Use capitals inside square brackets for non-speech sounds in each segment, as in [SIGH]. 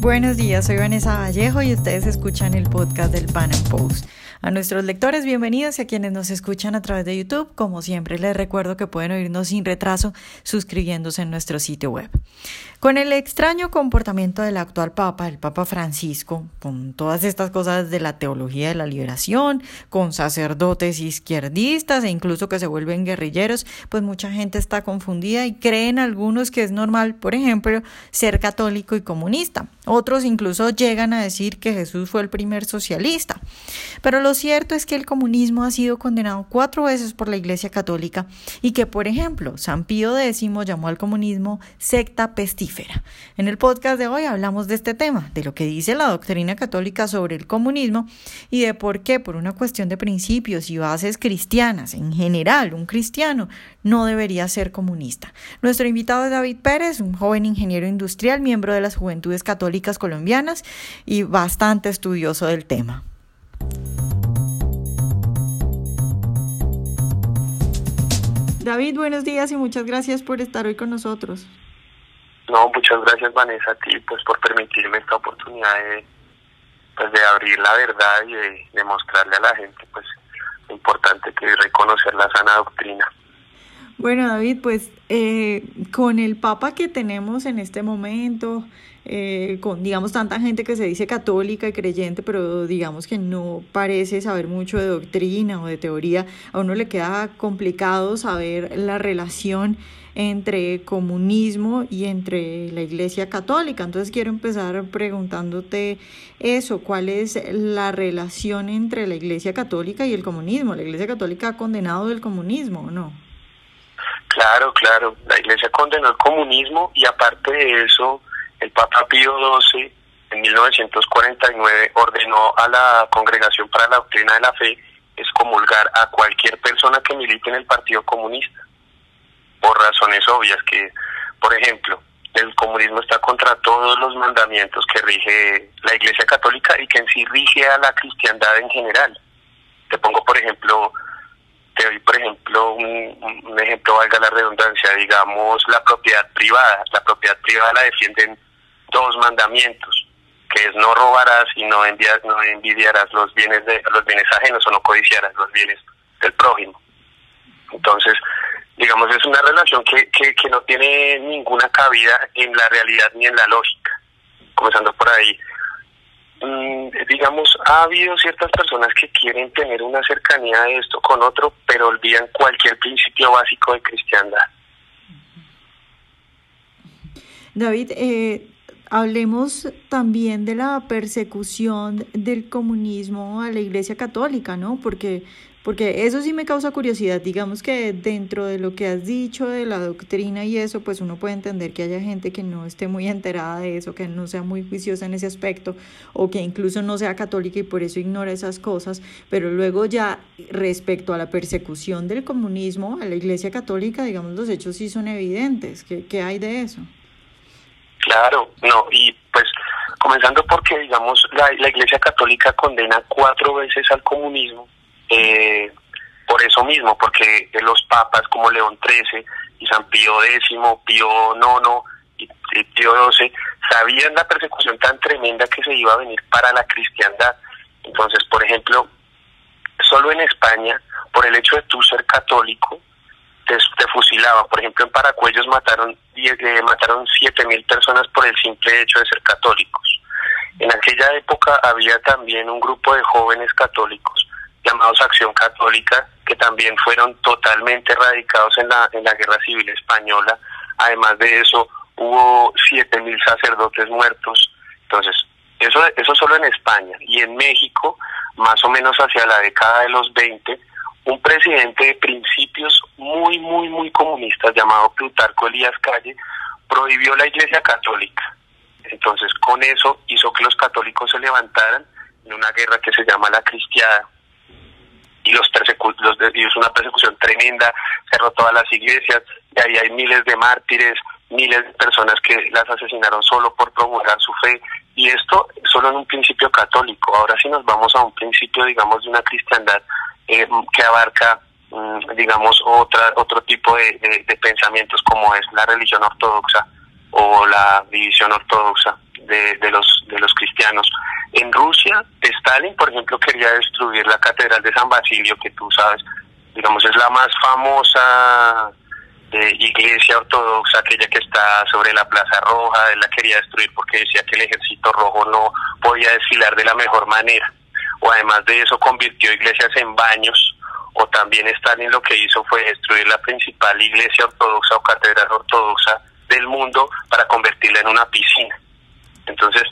Buenos días, soy Vanessa Vallejo y ustedes escuchan el podcast del Pan Post. A nuestros lectores, bienvenidos y a quienes nos escuchan a través de YouTube. Como siempre, les recuerdo que pueden oírnos sin retraso suscribiéndose en nuestro sitio web. Con el extraño comportamiento del actual Papa, el Papa Francisco, con todas estas cosas de la teología de la liberación, con sacerdotes izquierdistas e incluso que se vuelven guerrilleros, pues mucha gente está confundida y creen algunos que es normal, por ejemplo, ser católico y comunista. Otros incluso llegan a decir que Jesús fue el primer socialista. Pero lo cierto es que el comunismo ha sido condenado cuatro veces por la Iglesia Católica y que, por ejemplo, San Pío X llamó al comunismo secta pestífera. En el podcast de hoy hablamos de este tema, de lo que dice la doctrina católica sobre el comunismo y de por qué, por una cuestión de principios y bases cristianas, en general, un cristiano no debería ser comunista. Nuestro invitado es David Pérez, un joven ingeniero industrial, miembro de las Juventudes Católicas Colombianas y bastante estudioso del tema. David, buenos días y muchas gracias por estar hoy con nosotros. No, muchas gracias Vanessa a ti pues por permitirme esta oportunidad de, pues, de abrir la verdad y de demostrarle a la gente pues lo importante que es reconocer la sana doctrina. Bueno, David, pues eh, con el Papa que tenemos en este momento, eh, con digamos tanta gente que se dice católica y creyente, pero digamos que no parece saber mucho de doctrina o de teoría, a uno le queda complicado saber la relación entre comunismo y entre la Iglesia Católica. Entonces quiero empezar preguntándote eso, ¿cuál es la relación entre la Iglesia Católica y el comunismo? ¿La Iglesia Católica ha condenado el comunismo o no? Claro, claro. La Iglesia condenó el comunismo y aparte de eso, el Papa Pío XII en 1949 ordenó a la Congregación para la Doctrina de la Fe excomulgar a cualquier persona que milite en el Partido Comunista, por razones obvias que, por ejemplo, el comunismo está contra todos los mandamientos que rige la Iglesia Católica y que en sí rige a la cristiandad en general. Te pongo, por ejemplo, te doy, por ejemplo, un, ejemplo, valga la redundancia, digamos, la propiedad privada. La propiedad privada la defienden dos mandamientos, que es no robarás y no, no envidiarás los bienes, de, los bienes ajenos o no codiciarás los bienes del prójimo. Entonces, digamos, es una relación que, que, que no tiene ninguna cabida en la realidad ni en la lógica. Comenzando por ahí, Mm, digamos, ha habido ciertas personas que quieren tener una cercanía de esto con otro, pero olvidan cualquier principio básico de cristiandad. David, eh, hablemos también de la persecución del comunismo a la Iglesia Católica, ¿no? Porque porque eso sí me causa curiosidad. Digamos que dentro de lo que has dicho de la doctrina y eso, pues uno puede entender que haya gente que no esté muy enterada de eso, que no sea muy juiciosa en ese aspecto, o que incluso no sea católica y por eso ignora esas cosas. Pero luego ya respecto a la persecución del comunismo, a la Iglesia Católica, digamos, los hechos sí son evidentes. ¿Qué, qué hay de eso? Claro, no, y pues comenzando porque, digamos, la, Iglesia Católica condena cuatro veces al comunismo eh, por eso mismo, porque los papas como León XIII y San Pío X, Pío IX y, Pío XII sabían la persecución tan tremenda que se iba a venir para la cristiandad. Entonces, por ejemplo, solo en España, por el hecho de tú ser católico, te, fusilaban. Por ejemplo, en Paracuellos mataron, eh, mataron 7.000 personas por el simple hecho de ser católicos. En aquella época había también un grupo de jóvenes católicos llamados Acción Católica, que también fueron totalmente erradicados en la, en la Guerra Civil Española. Además de eso, hubo 7.000 sacerdotes muertos. Entonces, eso, eso solo en España. Y en México, más o menos hacia la década de los 20, un presidente de principios muy, muy, muy comunistas llamado Plutarco Elías Calle prohibió la Iglesia Católica. Entonces, con eso hizo que los católicos se levantaran en una guerra que se llama la Cristiada y los, los es una persecución tremenda, cerró todas las iglesias y ahí hay miles de mártires, miles de personas que las asesinaron solo por promulgar su fe y esto solo en un principio católico. Ahora si nos vamos a un principio, digamos, de una cristiandad eh, que abarca, mm, digamos, otra, otro tipo de, pensamientos como es la religión ortodoxa o la división ortodoxa de, los, de los cristianos. En Rusia, Stalin, por ejemplo, quería destruir la Catedral de San Basilio, que tú sabes, digamos, es la más famosa eh, iglesia ortodoxa, aquella que está sobre la Plaza Roja, él la quería destruir porque decía que el ejército rojo no podía desfilar de la mejor manera. O además de eso convirtió iglesias en baños, o también Stalin lo que hizo fue destruir la principal iglesia ortodoxa o catedral ortodoxa del mundo para convertirla en una piscina. Entonces,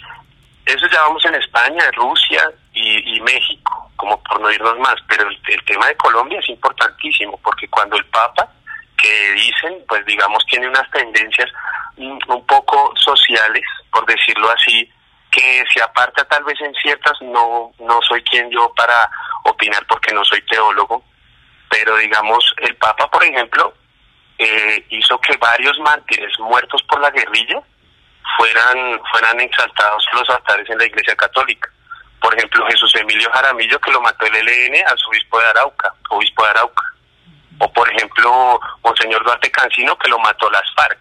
eso ya vamos en España, Rusia y, México, como por no irnos más, pero el, tema de Colombia es importantísimo, porque cuando el Papa, que dicen, pues digamos, tiene unas tendencias un, un poco sociales, por decirlo así, que se aparta tal vez en ciertas, no, no soy quien yo para opinar porque no soy teólogo, pero digamos, el Papa, por ejemplo, eh, hizo que varios mártires muertos por la guerrilla fueran, fueran exaltados los altares en la Iglesia Católica. Por ejemplo, Jesús Emilio Jaramillo, que lo mató el ELN al obispo de Arauca, obispo de Arauca. O por ejemplo, Monseñor Duarte Cancino, que lo mató las FARC.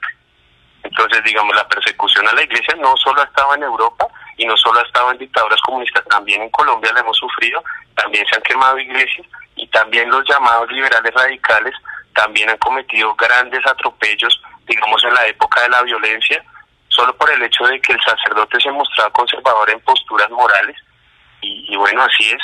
Entonces, digamos, la persecución a la iglesia no solo ha estado en Europa y no solo ha estado en dictaduras comunistas, también en Colombia la hemos sufrido, también se han quemado iglesias y también los llamados liberales radicales también han cometido grandes atropellos, digamos, en la época de la violencia, solo por el hecho de que el sacerdote se mostraba conservador en posturas morales. Y, bueno, así es.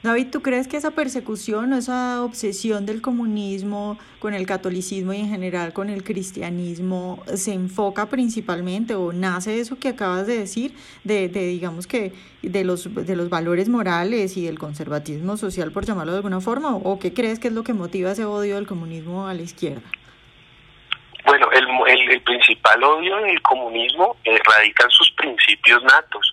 David, ¿tú crees que esa persecución o esa obsesión del comunismo con el catolicismo y en general con el cristianismo se enfoca principalmente o nace eso que acabas de decir, de, de digamos que de los, de los valores morales y del conservatismo social, por llamarlo de alguna forma, o qué crees que es lo que motiva ese odio del comunismo a la izquierda? Bueno, el, el, el principal odio del comunismo eh, radica en sus principios natos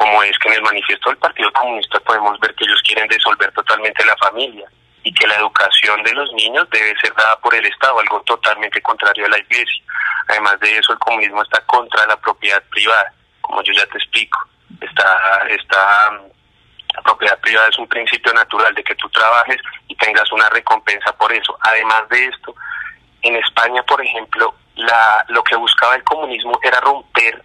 como es que en el manifiesto del Partido Comunista podemos ver que ellos quieren disolver totalmente la familia y que la educación de los niños debe ser dada por el Estado, algo totalmente contrario a la Iglesia. Además de eso, el comunismo está contra la propiedad privada, como yo ya te explico. Está, está, la propiedad privada es un principio natural de que tú trabajes y tengas una recompensa por eso. Además de esto, en España, por ejemplo, la, lo que buscaba el comunismo era romper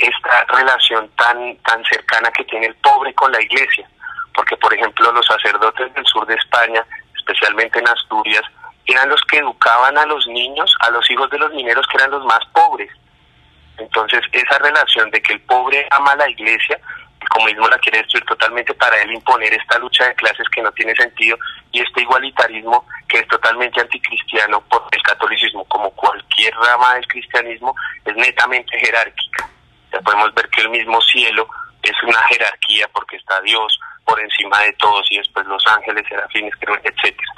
esta relación tan, tan cercana que tiene el pobre con la iglesia. Porque, por ejemplo, los sacerdotes del sur de España, especialmente en Asturias, eran los que educaban a los niños, a los hijos de los mineros que eran los más pobres. Entonces, esa relación de que el pobre ama a la iglesia, el comunismo la quiere destruir totalmente para él imponer esta lucha de clases que no tiene sentido y este igualitarismo que es totalmente anticristiano por el catolicismo, como cualquier rama del cristianismo, es netamente jerárquica ya podemos ver que el mismo cielo es una jerarquía porque está Dios por encima de todos y después los ángeles, serafines, etcétera.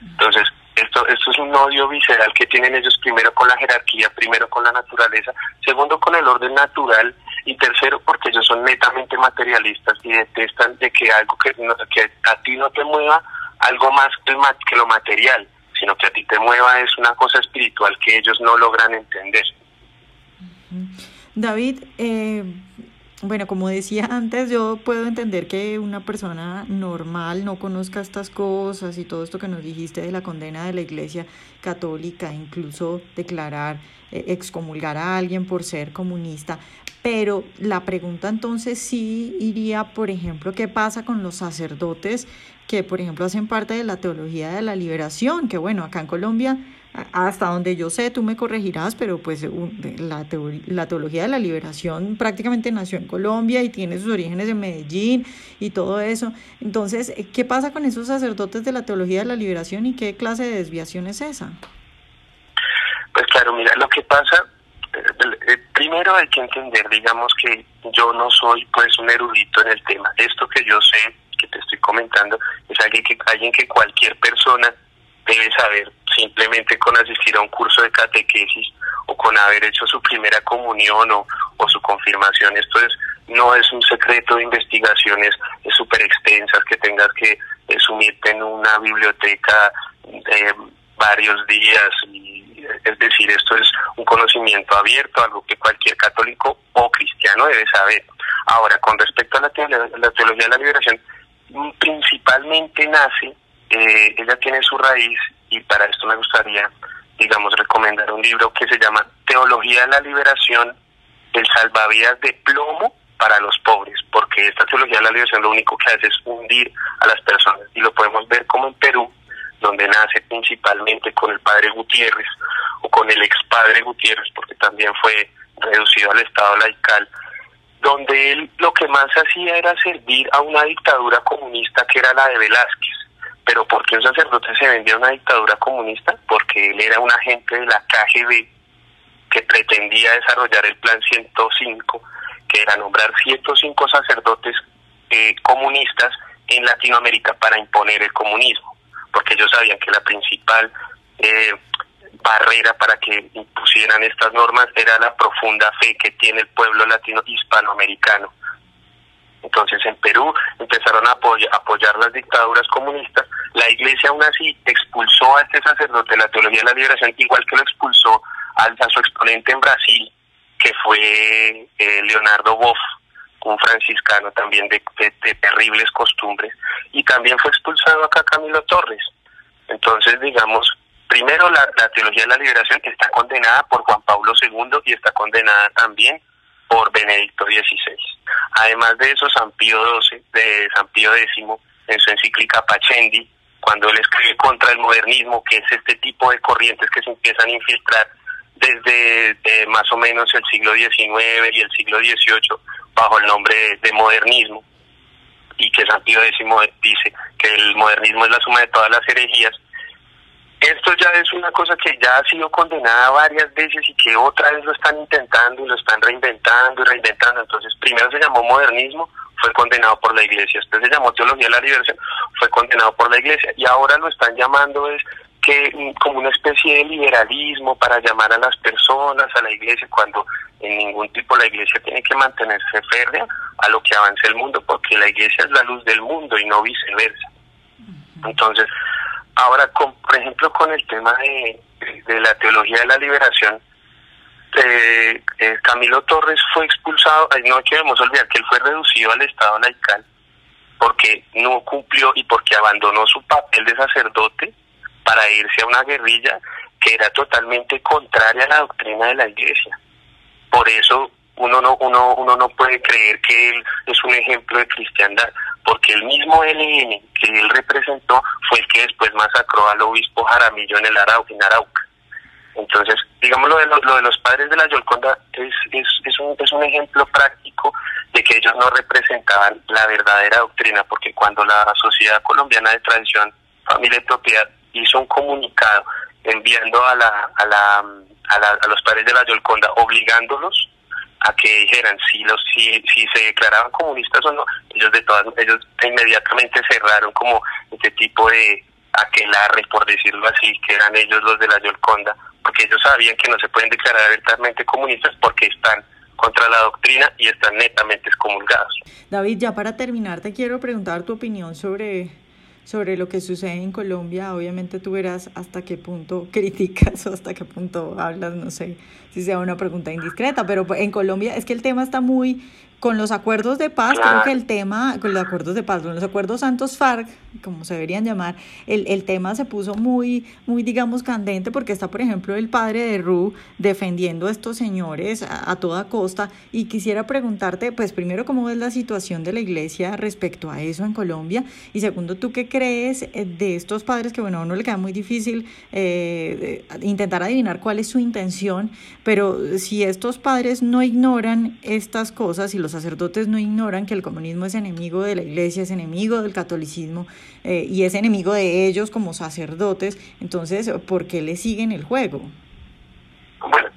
Entonces, esto, esto es un odio visceral que tienen ellos primero con la jerarquía, primero con la naturaleza, segundo con el orden natural y tercero porque ellos son netamente materialistas y detestan de que algo que, que a ti no te mueva algo más que lo material, sino que a ti te mueva es una cosa espiritual que ellos no logran entender. David, eh, bueno, como decía antes, yo puedo entender que una persona normal no conozca estas cosas y todo esto que nos dijiste de la condena de la Iglesia Católica, incluso declarar, eh, excomulgar a alguien por ser comunista. Pero la pregunta entonces sí iría, por ejemplo, ¿qué pasa con los sacerdotes que, por ejemplo, hacen parte de la teología de la liberación? Que bueno, acá en Colombia hasta donde yo sé, tú me corregirás, pero pues la, la teología de la liberación prácticamente nació en Colombia y tiene sus orígenes en Medellín y todo eso. Entonces, ¿qué pasa con esos sacerdotes de la teología de la liberación y qué clase de desviación es esa? Pues claro, mira, lo que pasa, eh, eh, primero hay que entender, digamos que yo no soy pues un erudito en el tema. Esto que yo sé, que te estoy comentando, es alguien que, alguien que cualquier persona debe saber simplemente con asistir a un curso de catequesis o con haber hecho su primera comunión o, su confirmación. Esto es no es un secreto de investigaciones súper extensas que tengas que sumirte en una biblioteca de varios días. es decir, esto es un conocimiento abierto, algo que cualquier católico o cristiano debe saber. Ahora, con respecto a la, la teología de la liberación, principalmente nace, eh, ella tiene su raíz y para esto me gustaría, digamos, recomendar un libro que se llama Teología de la Liberación el salvavidas de plomo para los pobres, porque esta teología de la liberación lo único que hace es hundir a las personas. Y lo podemos ver como en Perú, donde nace principalmente con el padre Gutiérrez o con el ex padre Gutiérrez, porque también fue reducido al estado laical, donde él lo que más hacía era servir a una dictadura comunista que era la de Velázquez. Pero ¿por qué un sacerdote se vendía a una dictadura comunista? Porque él era un agente de la KGB que pretendía desarrollar el Plan 105, que era nombrar 105 sacerdotes eh, comunistas en Latinoamérica para imponer el comunismo, porque ellos sabían que la principal eh, barrera para que impusieran estas normas era la profunda fe que tiene el pueblo latino hispanoamericano. Entonces en Perú empezaron a apoyar, las dictaduras comunistas. La iglesia aún así expulsó a este sacerdote de la teología de la liberación, igual que lo expulsó a, su exponente en Brasil, que fue eh, Leonardo Boff, un franciscano también de, terribles costumbres, y también fue expulsado acá Camilo Torres. Entonces, digamos, primero la, teología de la liberación está condenada por Juan Pablo II y está condenada también por Benedicto XVI. Además de eso, San Pío XII, de San Pío X, en su encíclica Pachendi, cuando él escribe contra el modernismo, que es este tipo de corrientes que se empiezan a infiltrar desde eh, más o menos el siglo XIX y el siglo XVIII bajo el nombre de, modernismo, y que San Pío X dice que el modernismo es la suma de todas las herejías, esto ya es una cosa que ya ha sido condenada varias veces y que otra vez lo están intentando y lo están reinventando y reinventando. Entonces, primero se llamó modernismo, fue condenado por la iglesia. Después se llamó teología de la liberación, fue condenado por la iglesia. Y ahora lo están llamando es que mm, como una especie de liberalismo para llamar a las personas, a la iglesia, cuando en ningún tipo la iglesia tiene que mantenerse férrea a lo que avance el mundo, porque la iglesia es la luz del mundo y no viceversa. Entonces, Ahora, con, por ejemplo, con el tema de, la teología de la liberación, eh, eh, Camilo Torres fue expulsado, no debemos olvidar que él fue reducido al estado laical porque no cumplió y porque abandonó su papel de sacerdote para irse a una guerrilla que era totalmente contraria a la doctrina de la iglesia. Por eso uno no, uno, uno no puede creer que él es un ejemplo de cristiandad, porque el mismo LN que él representó fue el que después masacró al obispo Jaramillo en el Arauca, en Arauca. Entonces, digamos, lo de los, lo de los padres de la Yolconda es, es, es, un, es un ejemplo práctico de que ellos no representaban la verdadera doctrina, porque cuando la Sociedad Colombiana de Tradición, Familia y Propiedad hizo un comunicado enviando a, la, a, la, a, la, a los padres de la Yolconda, obligándolos a que dijeran si los si, si se declaraban comunistas o no ellos de todas ellos inmediatamente cerraron como este tipo de aquelarre por decirlo así que eran ellos los de la Yolconda porque ellos sabían que no se pueden declarar abiertamente comunistas porque están contra la doctrina y están netamente excomulgados. David, ya para terminar te quiero preguntar tu opinión sobre sobre lo que sucede en Colombia. Obviamente tú verás hasta qué punto [LAUGHS] criticas o hasta qué punto hablas, no sé si sea una pregunta indiscreta, pero en Colombia es que el tema está muy con los acuerdos de paz, creo que el tema, con los acuerdos de paz, con los acuerdos Santos FARC, como se deberían llamar, el, el tema se puso muy, muy, digamos, candente porque está, por ejemplo, el padre de Ru defendiendo a estos señores a, toda costa. Y quisiera preguntarte, pues, primero, cómo es la situación de la iglesia respecto a eso en Colombia. Y segundo, ¿tú qué crees eh, de estos padres que, bueno, a uno le queda muy difícil eh, intentar adivinar cuál es su intención, pero si estos padres no ignoran estas cosas y los sacerdotes no ignoran que el comunismo es enemigo de la iglesia, es enemigo del catolicismo eh, y es enemigo de ellos como sacerdotes, entonces, ¿por qué le siguen el juego? Bueno,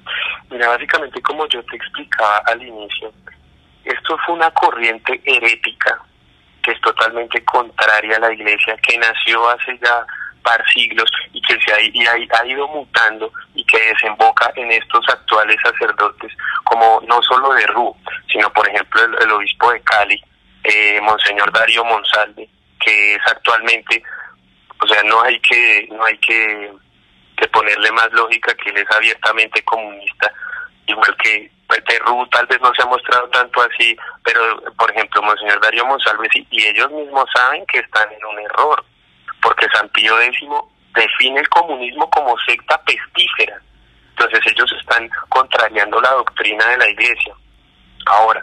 mira, básicamente como yo te explicaba al inicio, esto fue una corriente herética que es totalmente contraria a la iglesia, que nació hace ya par siglos y que se ha, ha, ido mutando y que desemboca en estos actuales sacerdotes, como no solo de Ru, sino por ejemplo el, obispo de Cali, eh, Monseñor Darío Monsalve, que es actualmente, o sea, no hay que, no hay que, ponerle más lógica que él es abiertamente comunista, igual que Perú pues, tal vez no se ha mostrado tanto así, pero por ejemplo Monseñor Darío Monsalve y ellos mismos saben que están en un error, porque San Pío X define el comunismo como secta pestífera. Entonces ellos están contrariando la doctrina de la iglesia. Ahora,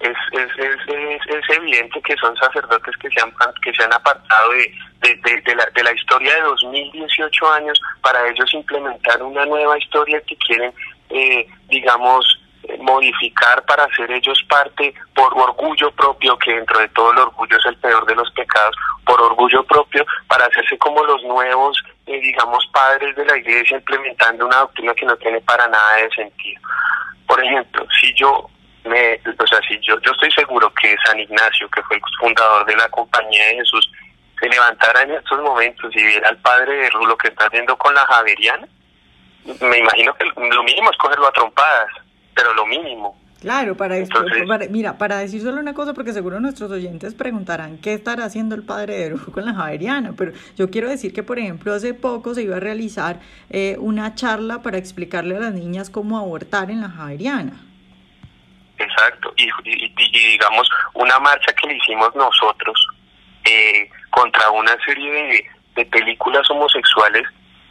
es, es, es, es, evidente que son sacerdotes que se han, que se han apartado de, de, de, la, de la historia de 2018 años para ellos implementar una nueva historia que quieren, eh, digamos, modificar para hacer ellos parte por orgullo propio, que dentro de todo el orgullo es el peor de los pecados, por orgullo propio, para hacerse como los nuevos, eh, digamos, padres de la iglesia, implementando una doctrina que no tiene para nada de sentido. Por ejemplo, si yo me, o sea, si yo, yo estoy seguro que San Ignacio, que fue el fundador de la Compañía de Jesús, se levantara en estos momentos y viera al padre de Rulo que está haciendo con la Javeriana, me imagino que lo mínimo es cogerlo a trompadas pero lo mínimo. Claro, para, mira, para decir solo una cosa, porque seguro nuestros oyentes preguntarán qué estará haciendo el padre de Brujo con la Javeriana, pero yo quiero decir que, por ejemplo, hace poco se iba a realizar eh, una charla para explicarle a las niñas cómo abortar en la Javeriana. Exacto, y, digamos, una marcha que le hicimos nosotros eh, contra una serie de, de películas homosexuales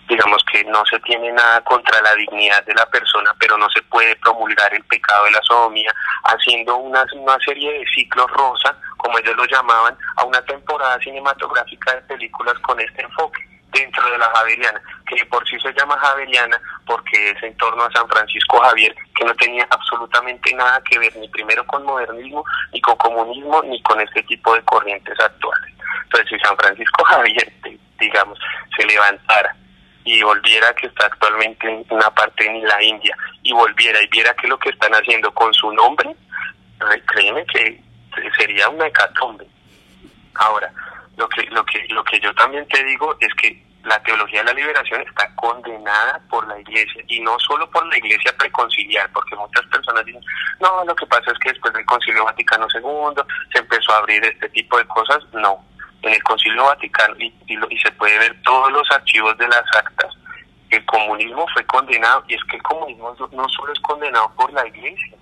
digamos que no se tiene nada contra la dignidad de la persona, pero no se puede promulgar el pecado de la sodomía haciendo una, una serie de ciclos rosa, como ellos lo llamaban, a una temporada cinematográfica de películas con este enfoque dentro de la Javeriana, que por sí se llama Javeriana porque es en torno a San Francisco Javier, que no tenía absolutamente nada que ver ni primero con modernismo, ni con comunismo, ni con este tipo de corrientes actuales. Entonces, si San Francisco Javier, digamos, se levantara y volviera que está actualmente en una parte en la India y volviera y viera que lo que están haciendo con su nombre, créeme que sería una hecatombe. Ahora, lo que, lo que, lo que yo también te digo es que la teología de la liberación está condenada por la iglesia y no solo por la iglesia preconciliar, porque muchas personas dicen, no, lo que pasa es que después del concilio Vaticano II se empezó a abrir este tipo de cosas, no, en el Concilio Vaticano y, y, se puede ver todos los archivos de las actas, el comunismo fue condenado y es que el comunismo no solo es condenado por la Iglesia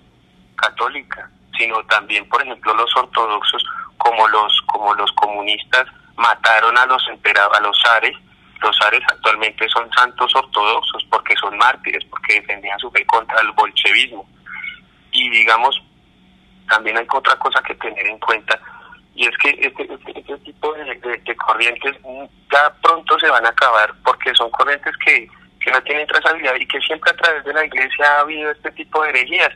católica, sino también, por ejemplo, los ortodoxos como los como los comunistas mataron a los a los zares. Los zares actualmente son santos ortodoxos porque son mártires, porque defendían su fe contra el bolchevismo. Y digamos, también hay otra cosa que tener en cuenta y es que este, este, este tipo de, corrientes ya pronto se van a acabar porque son corrientes que, que no tienen trazabilidad y que siempre a través de la iglesia ha habido este tipo de herejías,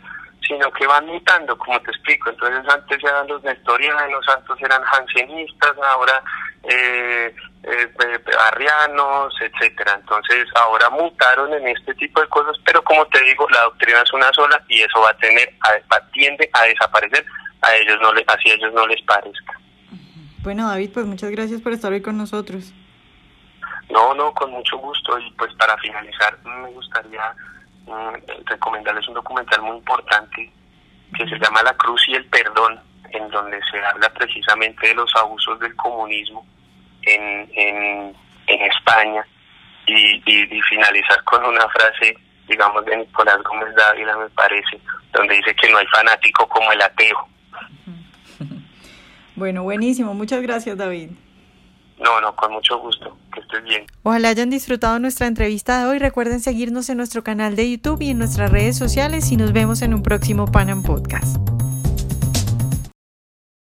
sino que van mutando, como te explico. Entonces antes eran los nestorianos, antes eran jansenistas, ahora eh, eh, arrianos, etcétera. Entonces ahora mutaron en este tipo de cosas, pero como te digo, la doctrina es una sola y eso va a tener, a, tiende a desaparecer a ellos no le, así a ellos no les parezca. Bueno, David, pues muchas gracias por estar hoy con nosotros. No, no, con mucho gusto. Y pues para finalizar, me gustaría mm, recomendarles un documental muy importante que se llama La Cruz y el Perdón, en donde se habla precisamente de los abusos del comunismo en, en, en España. Y, y finalizar con una frase, digamos, de Nicolás Gómez Dávila, me parece, donde dice que no hay fanático como el ateo. Bueno, buenísimo. Muchas gracias, David. No, no, con mucho gusto. Que estés bien. Ojalá hayan disfrutado nuestra entrevista de hoy. Recuerden seguirnos en nuestro canal de YouTube y en nuestras redes sociales y nos vemos en un próximo Panam Podcast.